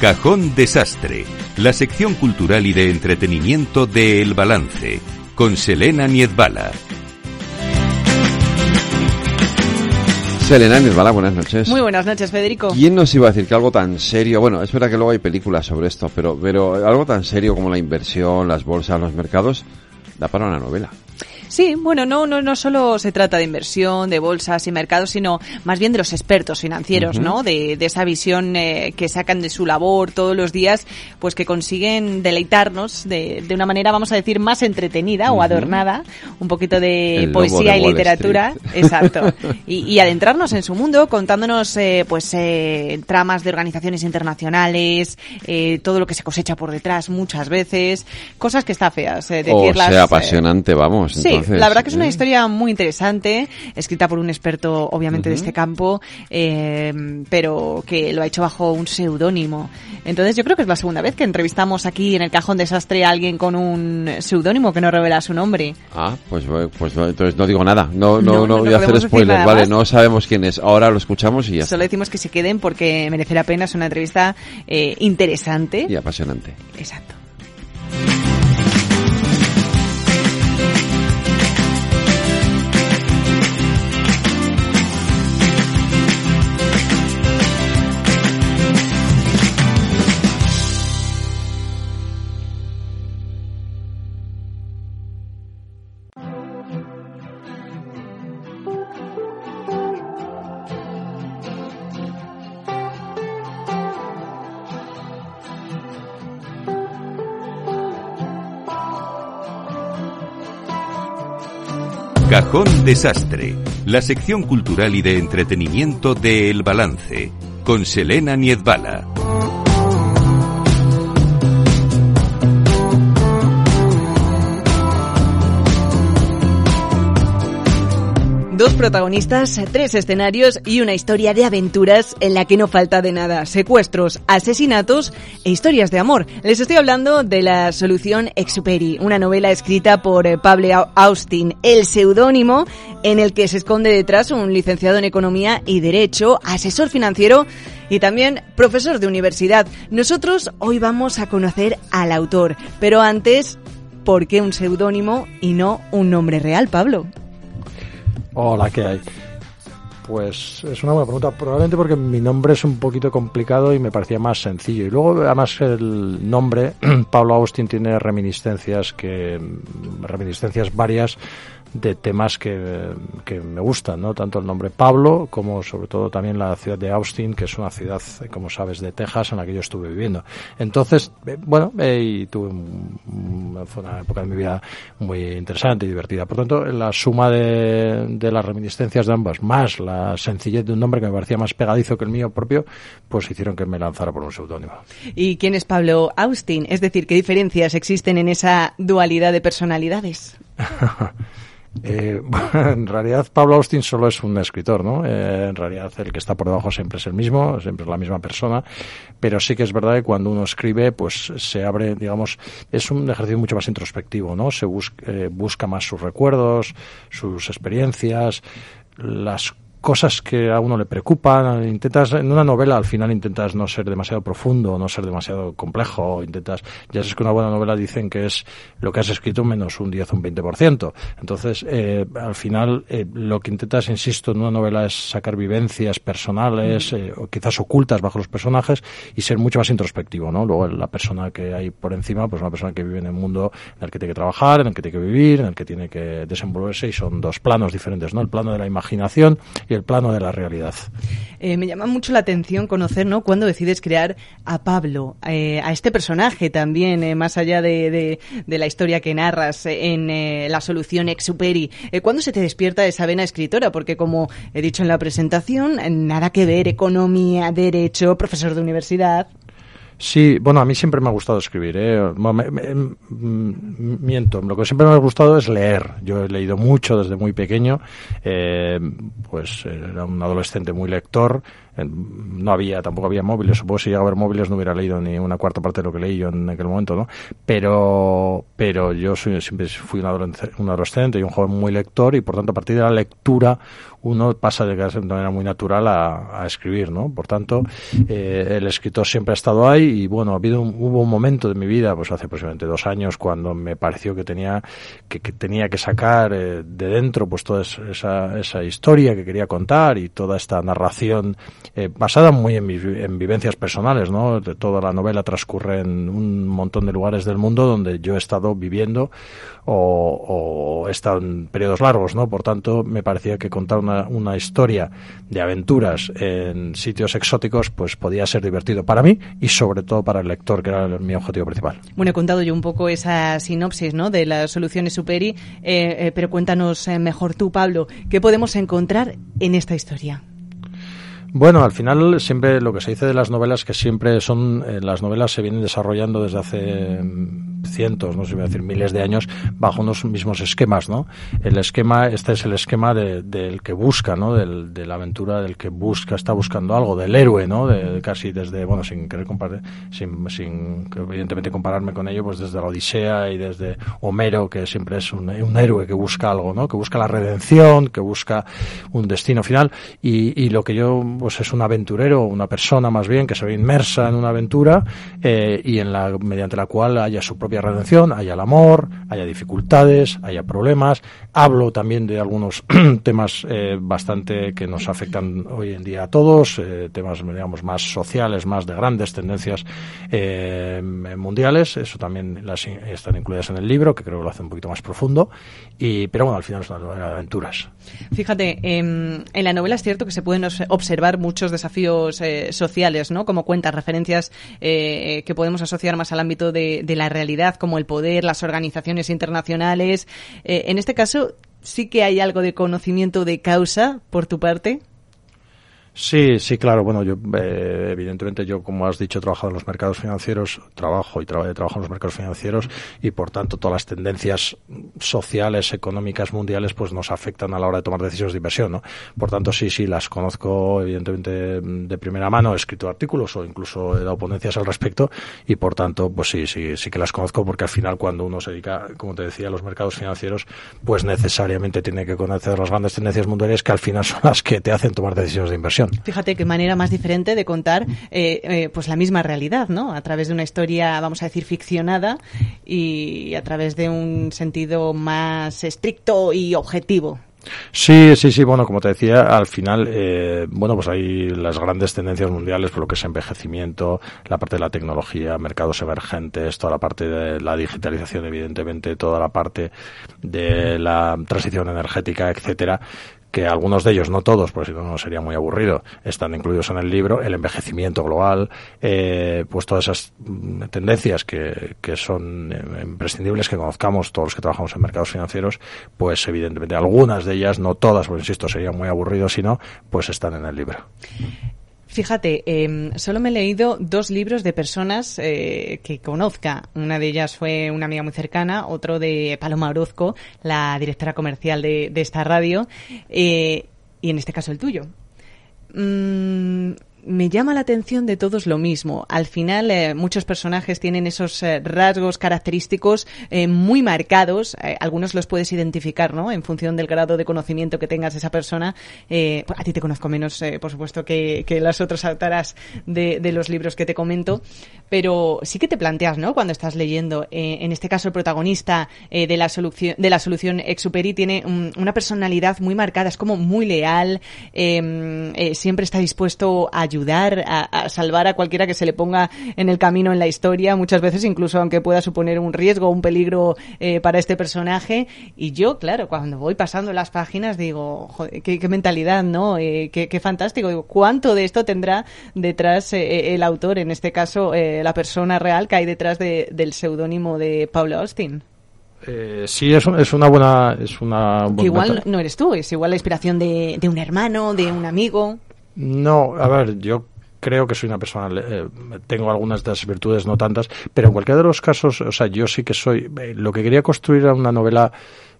Cajón Desastre, la sección cultural y de entretenimiento de El Balance, con Selena Niezbala. Selena Niezbala, buenas noches. Muy buenas noches, Federico. ¿Quién nos iba a decir que algo tan serio, bueno, es verdad que luego hay películas sobre esto, pero, pero algo tan serio como la inversión, las bolsas, los mercados, da para una novela? Sí, bueno, no, no, no solo se trata de inversión, de bolsas y mercados, sino más bien de los expertos financieros, ¿no? De, de, esa visión eh, que sacan de su labor todos los días, pues que consiguen deleitarnos de, de una manera, vamos a decir, más entretenida o adornada, un poquito de El poesía de y literatura, exacto, y, y adentrarnos en su mundo contándonos, eh, pues, eh, tramas de organizaciones internacionales, eh, todo lo que se cosecha por detrás muchas veces, cosas que está feas, eh, O decirlas. sea, eh, apasionante, vamos. Sí, entonces, la verdad que es una ¿eh? historia muy interesante, escrita por un experto, obviamente, de este campo, eh, pero que lo ha hecho bajo un seudónimo. Entonces, yo creo que es la segunda vez que entrevistamos aquí en el Cajón Desastre a alguien con un seudónimo que no revela su nombre. Ah, pues, pues entonces no digo nada. No, no, No, no, voy a hacer spoilers, vale, más. no sabemos quién es. Ahora lo escuchamos y ya. Solo decimos que se queden porque merece la pena, es una entrevista eh, interesante. Y apasionante. Exacto. Cajón Desastre, la sección cultural y de entretenimiento de El Balance, con Selena Niezbala. Protagonistas, tres escenarios y una historia de aventuras en la que no falta de nada. Secuestros, asesinatos e historias de amor. Les estoy hablando de La Solución Exuperi, una novela escrita por eh, Pablo Au- Austin, el seudónimo en el que se esconde detrás un licenciado en Economía y Derecho, asesor financiero y también profesor de universidad. Nosotros hoy vamos a conocer al autor, pero antes, ¿por qué un seudónimo y no un nombre real, Pablo? Hola, ¿qué hay? Pues es una buena pregunta. Probablemente porque mi nombre es un poquito complicado y me parecía más sencillo. Y luego, además, el nombre, Pablo Austin, tiene reminiscencias que reminiscencias varias de temas que, que me gustan, ¿no? Tanto el nombre Pablo como sobre todo también la ciudad de Austin, que es una ciudad, como sabes, de Texas en la que yo estuve viviendo. Entonces, eh, bueno, eh, y tuve un- una época de mi vida muy interesante y divertida. Por tanto, la suma de, de las reminiscencias de ambas, más la sencillez de un nombre que me parecía más pegadizo que el mío propio, pues hicieron que me lanzara por un seudónimo. ¿Y quién es Pablo Austin? Es decir, ¿qué diferencias existen en esa dualidad de personalidades? Eh, en realidad Pablo Austin solo es un escritor, ¿no? Eh, en realidad el que está por debajo siempre es el mismo, siempre es la misma persona, pero sí que es verdad que cuando uno escribe, pues se abre, digamos, es un ejercicio mucho más introspectivo, ¿no? Se bus- eh, busca más sus recuerdos, sus experiencias, las cosas que a uno le preocupan, intentas, en una novela al final intentas no ser demasiado profundo, no ser demasiado complejo, intentas, ya sabes que una buena novela dicen que es lo que has escrito menos un 10 o un 20%. Entonces, eh, al final, eh, lo que intentas, insisto, en una novela es sacar vivencias personales, eh, o quizás ocultas bajo los personajes, y ser mucho más introspectivo, ¿no? Luego la persona que hay por encima, pues una persona que vive en el mundo en el que tiene que trabajar, en el que tiene que vivir, en el que tiene que desenvolverse, y son dos planos diferentes, ¿no? El plano de la imaginación y el plano de la realidad. Eh, me llama mucho la atención conocer, ¿no? Cuando decides crear a Pablo, eh, a este personaje también, eh, más allá de, de- de la historia que narras eh, en eh, La Solución Exuperi. Eh, ¿Cuándo se te despierta esa vena escritora? Porque como he dicho en la presentación, nada que ver, economía, derecho, profesor de universidad. Sí, bueno, a mí siempre me ha gustado escribir. ¿eh? Me- me- mm, miento, lo que siempre me ha gustado es leer. Yo he leído mucho desde muy pequeño. eh, pues era un adolescente muy lector. No había, tampoco había móviles, supongo que si llega a haber móviles no hubiera leído ni una cuarta parte de lo que leí yo en aquel momento, ¿no? Pero, pero yo soy, siempre fui un adolescente y un joven muy lector y por tanto a partir de la lectura uno pasa de manera muy natural a, escribir, ¿no? Por tanto, eh, el escritor siempre ha estado ahí y bueno, ha habido un, hubo un momento de mi vida, pues hace aproximadamente dos años, cuando me pareció que tenía que, tenía que sacar eh, de dentro pues toda esa, esa historia que quería contar y toda esta narración eh, basada muy en, en vivencias personales, ¿no? Toda la novela transcurre en un montón de lugares del mundo donde yo he estado viviendo o, o he estado en periodos largos, ¿no? Por tanto, me parecía que contar una historia de aventuras en sitios exóticos, pues podía ser divertido para mí y sobre todo para el lector, que era mi objetivo principal. Bueno, he contado yo un poco esa sinopsis ¿no? de las soluciones Superi, eh, eh, pero cuéntanos mejor tú, Pablo, ¿qué podemos encontrar en esta historia? Bueno, al final siempre lo que se dice de las novelas que siempre son las novelas se vienen desarrollando desde hace cientos, no sé si voy a decir miles de años, bajo unos mismos esquemas, ¿no? El esquema, este es el esquema del que busca, ¿no? Del, de la aventura, del que busca, está buscando algo, del héroe, ¿no? De, casi desde, bueno, sin querer comparar, sin, sin evidentemente compararme con ello, pues desde la Odisea y desde Homero, que siempre es un, un héroe que busca algo, ¿no? Que busca la redención, que busca un destino final, y, y lo que yo, pues es un aventurero, una persona más bien, que se ve inmersa en una aventura, eh, y en la, mediante la cual haya su propia redención, haya el amor, haya dificultades, haya problemas. Hablo también de algunos temas eh, bastante que nos afectan hoy en día a todos, eh, temas digamos más sociales, más de grandes tendencias mundiales. Eso también las, están incluidas en el libro, que creo que lo hace un poquito más profundo. Y, pero bueno, al final es una novela de aventuras. Fíjate, en la novela es cierto que se pueden observar muchos desafíos sociales, ¿no? Como cuentas, referencias que podemos asociar más al ámbito de, de la realidad como el poder, las organizaciones internacionales. Eh, en este caso, ¿sí que hay algo de conocimiento de causa por tu parte? Sí, sí, claro. Bueno, yo, eh, evidentemente, yo, como has dicho, he trabajado en los mercados financieros, trabajo y trabajo en los mercados financieros y, por tanto, todas las tendencias sociales, económicas, mundiales, pues nos afectan a la hora de tomar decisiones de inversión, ¿no? Por tanto, sí, sí, las conozco, evidentemente, de primera mano, he escrito artículos o incluso he dado ponencias al respecto y, por tanto, pues sí, sí, sí que las conozco porque al final, cuando uno se dedica, como te decía, a los mercados financieros, pues necesariamente tiene que conocer las grandes tendencias mundiales que al final son las que te hacen tomar decisiones de inversión. Fíjate qué manera más diferente de contar eh, eh, pues la misma realidad, ¿no? A través de una historia, vamos a decir, ficcionada y a través de un sentido más estricto y objetivo. Sí, sí, sí. Bueno, como te decía, al final, eh, bueno, pues hay las grandes tendencias mundiales por lo que es envejecimiento, la parte de la tecnología, mercados emergentes, toda la parte de la digitalización, evidentemente, toda la parte de la transición energética, etcétera, que algunos de ellos, no todos, porque si no, sería muy aburrido, están incluidos en el libro, el envejecimiento global, eh, pues todas esas mm, tendencias que, que son eh, imprescindibles que conozcamos todos los que trabajamos en mercados financieros, pues evidentemente algunas de ellas, no todas, porque insisto, sería muy aburrido si no, pues están en el libro. Fíjate, eh, solo me he leído dos libros de personas eh, que conozca. Una de ellas fue una amiga muy cercana, otro de Paloma Orozco, la directora comercial de, esta radio, eh, y en este caso el tuyo. Mm, me llama la atención de todos lo mismo. Al final, eh, muchos personajes tienen esos eh, rasgos característicos eh, muy marcados. algunos los puedes identificar, ¿no? En función del grado de conocimiento que tengas de esa persona. Pues, a ti te conozco menos, por supuesto, que, las otras autoras de, los libros que te comento. Pero sí que te planteas, ¿no? Cuando estás leyendo, en este caso, el protagonista de la solución de la solución Exuperi tiene una personalidad muy marcada. Es como muy leal. Em, siempre está dispuesto a a, salvar a cualquiera que se le ponga en el camino en la historia, muchas veces incluso aunque pueda suponer un riesgo, un peligro eh, para este personaje. Y yo, claro, cuando voy pasando las páginas digo, joder, qué, mentalidad, ¿no? Eh, qué, fantástico. Digo, ¿cuánto de esto tendrá detrás eh, el autor, en este caso la persona real que hay detrás del seudónimo de Paula Austin? sí, es, es, una buena. Es una igual no eres tú, es igual la inspiración de, de un hermano, de un amigo. No, a ver, yo creo que soy una persona, eh, tengo algunas de las virtudes, no tantas, pero en cualquiera de los casos, o sea, yo sí que soy, eh, lo que quería construir era una novela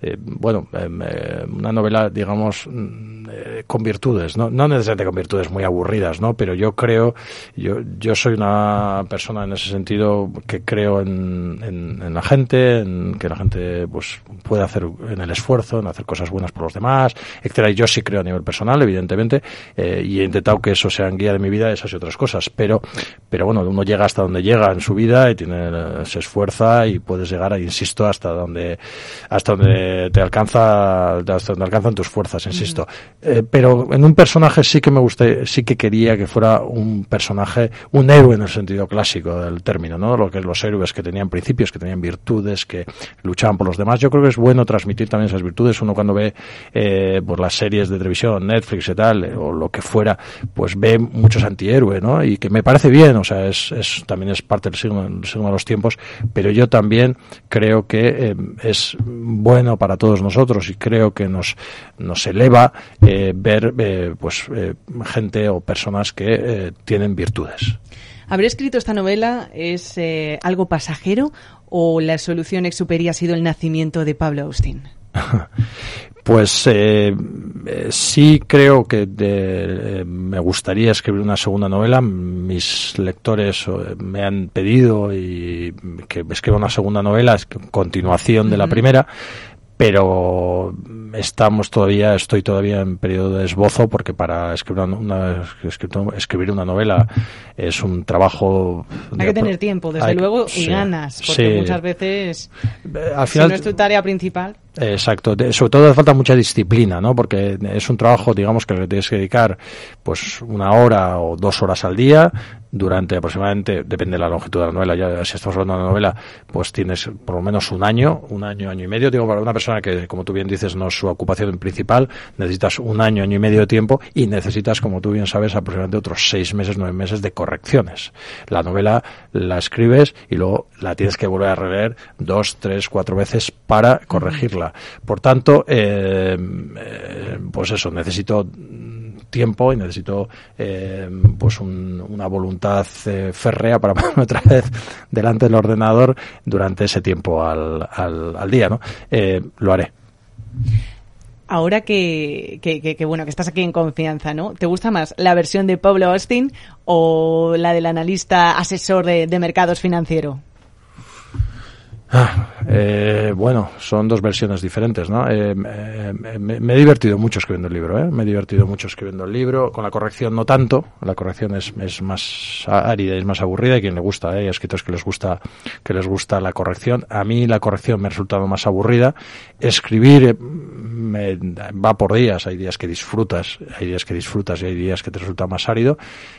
eh, bueno, em, eh, una novela, digamos, mm, eh, con virtudes, ¿no? no necesariamente con virtudes muy aburridas, ¿no? Pero yo creo, yo, yo soy una persona en ese sentido que creo en, en, la gente, en que la gente pues puede hacer en el esfuerzo, en hacer cosas buenas por los demás, etcétera. Y yo sí creo a nivel personal, evidentemente, y he intentado que eso sea en guía de mi vida, esas y otras cosas. Pero, pero bueno, uno llega hasta donde llega en su vida y tiene, se esfuerza y puedes llegar, insisto, hasta donde, hasta donde te alcanza donde alcanzan tus fuerzas, insisto. Eh, pero en un personaje sí que me gusta, sí que quería que fuera un personaje, un héroe en el sentido clásico del término, ¿no? Lo que los héroes que tenían principios, que tenían virtudes, que luchaban por los demás. Yo creo que es bueno transmitir también esas virtudes. Uno cuando ve eh, pues las series de televisión, Netflix y tal, eh, o lo que fuera, pues ve muchos antihéroes, ¿no? Y que me parece bien, o sea, es, es también es parte del signo, del signo de los tiempos, pero yo también creo que es bueno para todos nosotros y creo que nos, nos eleva eh, ver eh, pues eh, gente o personas que tienen virtudes. ¿Haber escrito esta novela es algo pasajero o la solución ex ha sido el nacimiento de Pablo Austin? Pues sí creo que me gustaría escribir una segunda novela. Mis lectores me han pedido y que escriba una segunda novela, es continuación de la primera pero estamos todavía, estoy todavía en periodo de esbozo porque para escribir una, escribir una novela es un trabajo. Hay que tener tiempo, desde luego, y ganas, porque muchas veces, Al final, si no es tu tarea principal. Exacto, sobre todo hace falta mucha disciplina, ¿no? Porque es un trabajo, digamos, que le tienes que dedicar pues una hora o dos horas al día durante aproximadamente, depende de la longitud de la novela, ya si estamos hablando de una novela, pues tienes por lo menos un año, un año, año y medio. Digo, para una persona que, como tú bien dices, no es su ocupación principal, necesitas un año, año y medio de tiempo y necesitas, como tú bien sabes, aproximadamente otros seis meses, nueve meses de correcciones. La novela la escribes y luego la tienes que volver a releer dos, tres, cuatro veces para corregirla. Por tanto, eh, eh, pues eso, necesito tiempo y necesito eh, pues una voluntad férrea para ponerme otra vez delante del ordenador durante ese tiempo al, al, día, ¿no? lo haré. Ahora que, que, bueno, que estás aquí en confianza, ¿no? ¿Te gusta más la versión de Pablo Austin o la del analista asesor de, de mercados financieros? Ah, eh, bueno, son dos versiones diferentes, ¿no? Eh, me, he divertido mucho escribiendo el libro, ¿eh? Me he divertido mucho escribiendo el libro, con la corrección no tanto, la corrección es, es más árida, es más aburrida, y quien le gusta, ¿eh? Hay escritores que les gusta, que les gusta la corrección. A mí la corrección me ha resultado más aburrida. Escribir eh, me, va por días, hay días que disfrutas, hay días que disfrutas y hay días que te resulta más árido,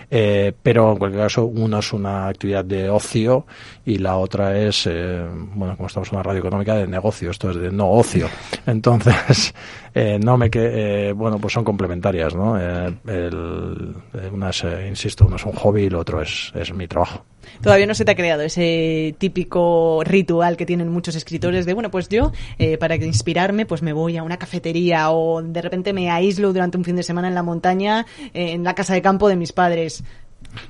eh, pero en cualquier caso, uno es una actividad de ocio y la otra es, eh, bueno, como estamos en una radio económica, de negocio, esto es de no ocio. Entonces, eh, no me que, eh, bueno, pues son complementarias, ¿no? Eh, el, una es, insisto, uno es un hobby y el otro es, es mi trabajo. Todavía no se te ha creado ese típico ritual que tienen muchos escritores de, bueno, pues yo, para inspirarme, pues me voy a una cafetería o de repente me aíslo durante un fin de semana en la montaña, en la casa de campo de mis padres.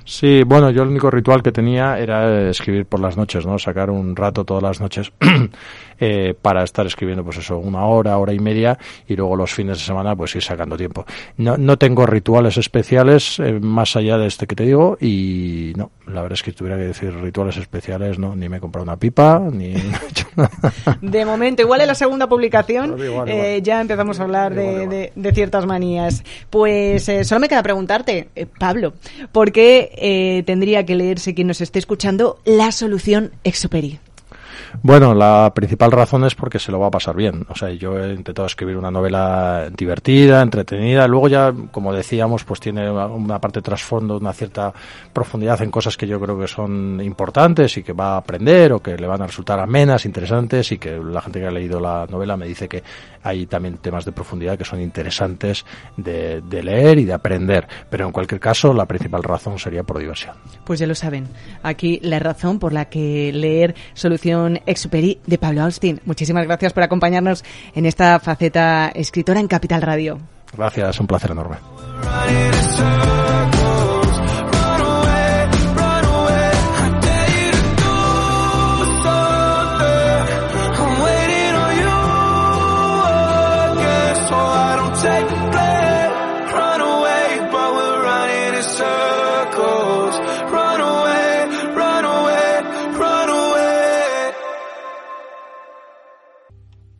Sí, bueno, yo el único ritual que tenía era escribir por las noches, ¿no? Sacar un rato todas las noches eh, para estar escribiendo, pues eso, una hora, hora y media, y luego los fines de semana, pues ir sacando tiempo. No, no tengo rituales especiales eh, más allá de este que te digo, y no, la verdad es que tuviera que decir rituales especiales, no, ni me he comprado una pipa, ni De momento, igual en la segunda publicación eh, ya empezamos a hablar de, de, ciertas manías. Pues solo me queda preguntarte, Pablo, ¿por qué eh, tendría que leerse quien nos esté escuchando La Solución Exuperi? Bueno, la principal razón es porque se lo va a pasar bien. O sea, yo he intentado escribir una novela divertida, entretenida. Luego ya, como decíamos, pues tiene una parte de trasfondo, una cierta profundidad en cosas que yo creo que son importantes y que va a aprender o que le van a resultar amenas, interesantes y que la gente que ha leído la novela me dice que hay también temas de profundidad que son interesantes de, leer y de aprender. Pero en cualquier caso, la principal razón sería por diversión. Pues ya lo saben. Aquí la razón por la que leer Solución Exuperi de Pablo Austin. Muchísimas gracias por acompañarnos en esta faceta escritora en Capital Radio. Gracias, un placer enorme.